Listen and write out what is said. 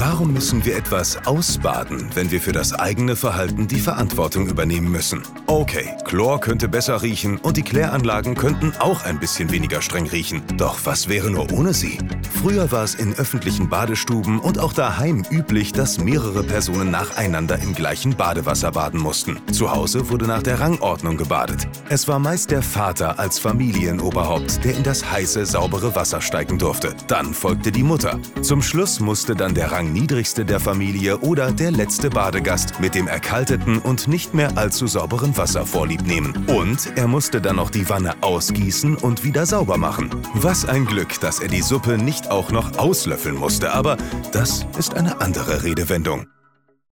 Warum müssen wir etwas ausbaden, wenn wir für das eigene Verhalten die Verantwortung übernehmen müssen? Okay, Chlor könnte besser riechen und die Kläranlagen könnten auch ein bisschen weniger streng riechen. Doch was wäre nur ohne sie? Früher war es in öffentlichen Badestuben und auch daheim üblich, dass mehrere Personen nacheinander im gleichen Badewasser baden mussten. Zu Hause wurde nach der Rangordnung gebadet. Es war meist der Vater als Familienoberhaupt, der in das heiße, saubere Wasser steigen durfte. Dann folgte die Mutter. Zum Schluss musste dann der Rangniedrigste der Familie oder der letzte Badegast mit dem erkalteten und nicht mehr allzu sauberen Wasser vorlieb nehmen. Und er musste dann noch die Wanne ausgießen und wieder sauber machen. Was ein Glück, dass er die Suppe nicht auch noch auslöffeln musste, aber das ist eine andere Redewendung.